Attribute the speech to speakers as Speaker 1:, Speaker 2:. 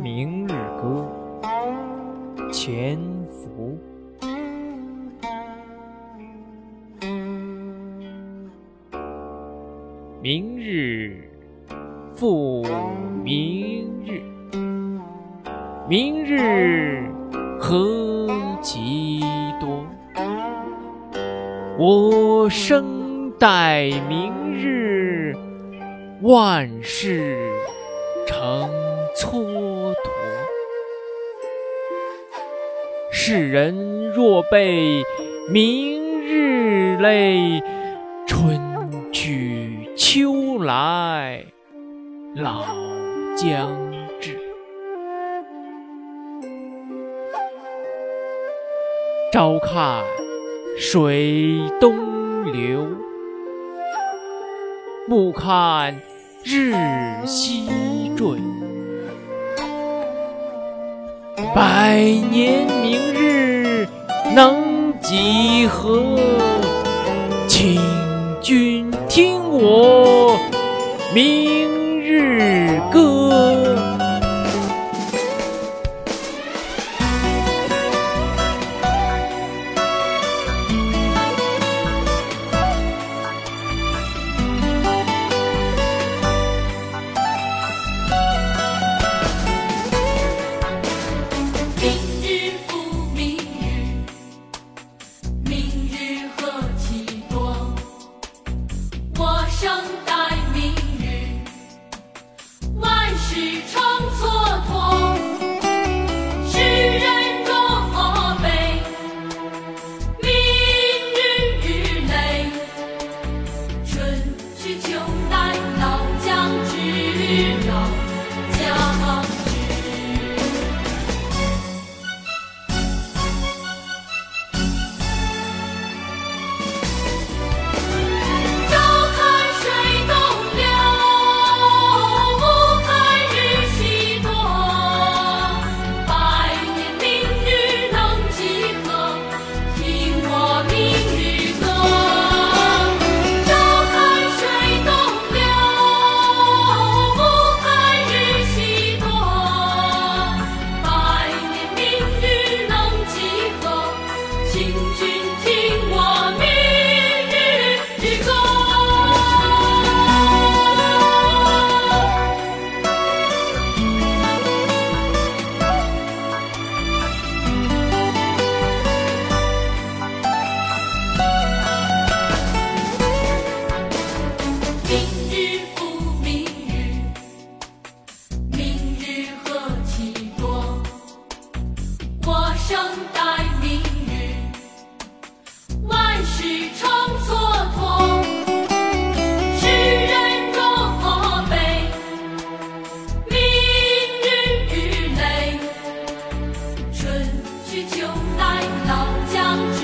Speaker 1: 明日歌，潜伏。明日复明日，明日何其多。我生待明日，万事成蹉跎。世人若被明日累，春去秋来老将至。朝看水东流，暮看日西坠。百年明日能几何？请君听我明
Speaker 2: 生生待明日，万事成蹉跎。世人若悲，明日日累。春去秋来老将至，